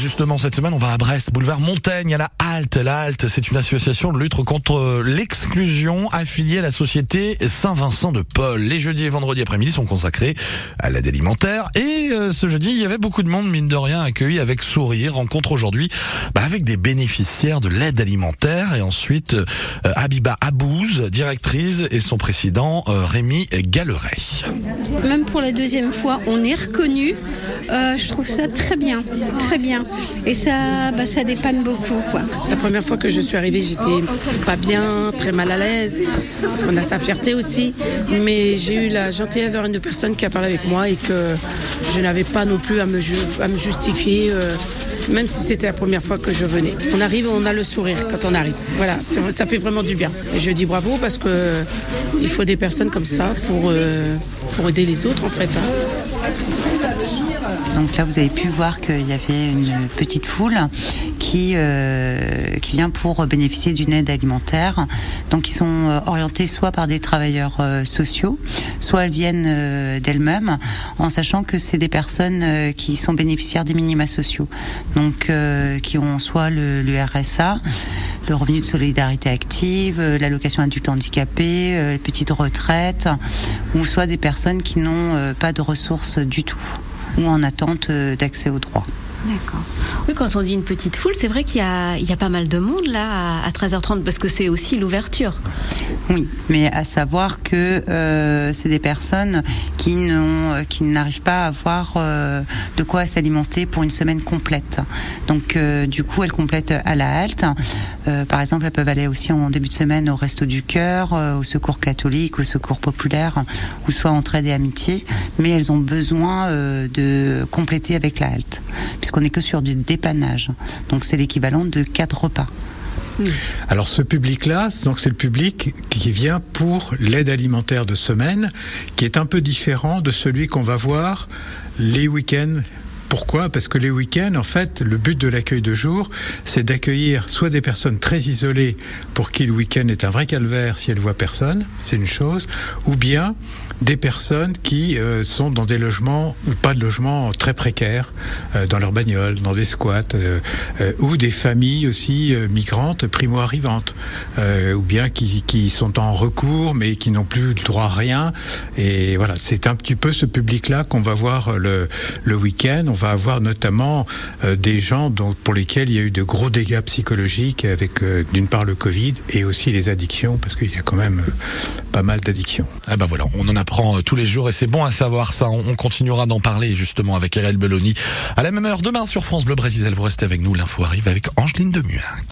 justement, cette semaine, on va à Brest, boulevard Montaigne, à la Halte. La Halte, c'est une association de lutte contre l'exclusion affiliée à la société Saint-Vincent de Paul. Les jeudis et vendredis après-midi sont consacrés à l'aide alimentaire. Et euh, ce jeudi, il y avait beaucoup de monde, mine de rien, accueilli avec sourire. Rencontre aujourd'hui bah, avec des bénéficiaires de l'aide alimentaire. Et ensuite, euh, Habiba Abouz, directrice, et son président, euh, Rémi Galleret. Même pour la deuxième fois, on est reconnu. Euh, je trouve ça très bien, très bien. Et ça, bah, ça dépanne beaucoup. Quoi. La première fois que je suis arrivée, j'étais pas bien, très mal à l'aise, parce qu'on a sa fierté aussi. Mais j'ai eu la gentillesse d'avoir une personne qui a parlé avec moi et que je n'avais pas non plus à me, justifier. Euh, même si c'était la première fois que je venais. On arrive, on a le sourire quand on arrive. Voilà, ça fait vraiment du bien. Et je dis bravo parce que il faut des personnes comme ça pour, euh, pour aider les autres en fait. Hein. Donc là, vous avez pu voir qu'il y avait une petite foule qui, euh, vient pour bénéficier d'une aide alimentaire. Donc ils sont euh, orientés soit par des travailleurs euh, sociaux, soit elles viennent d'elles-mêmes, en sachant que c'est des personnes qui sont bénéficiaires des minima sociaux, donc qui ont soit le, le RSA, le revenu de solidarité active, l'allocation adulte handicapé, petite retraite, ou soit des personnes qui n'ont pas de ressources du tout ou en attente d'accès aux droits. D'accord. Quand on dit une petite foule, c'est vrai qu'il y, a, pas mal de monde là à 13h30 parce que c'est aussi l'ouverture. Oui, mais à savoir que euh, c'est des personnes qui n'arrivent pas à avoir euh, de quoi s'alimenter pour une semaine complète. Donc, euh, du coup, elles complètent à la halte. par exemple, elles peuvent aller aussi en début de semaine au Resto du Cœur, au Secours catholique, au Secours populaire, ou soit Entraide et Amitié. Mais elles ont besoin de compléter avec la halte qu'on n'est que sur du Donc c'est l'équivalent de quatre repas. Hmm. Alors ce public-là, c'est le public qui vient pour l'aide alimentaire de semaine, qui est un peu différent de celui qu'on va voir les week-ends pourquoi? Parce que les week-ends, en fait, le but de l'accueil de jour, c'est d'accueillir soit des personnes très isolées pour qui le week-end est un vrai calvaire si elles voient personne, c'est une chose, ou bien des personnes qui euh, sont dans des logements ou pas de logements très précaires, euh, dans leur bagnole, dans des squats, euh, ou des familles aussi migrantes, primo-arrivantes, ou bien qui, qui, sont en recours mais qui n'ont plus le droit à rien. Et voilà, c'est un petit peu ce public-là qu'on va voir le, le week-end va avoir notamment euh, des gens pour lesquels il y a eu de gros dégâts psychologiques avec euh, d'une part le Covid et aussi les addictions parce qu'il y a quand même euh, pas mal d'addictions. Ah ben voilà, on en apprend tous les jours et c'est bon à savoir ça. On, continuera d'en parler justement avec Ariel Belloni à la même heure demain sur France Bleu Brésil. Vous restez avec nous, l'info arrive avec Angeline Demuin.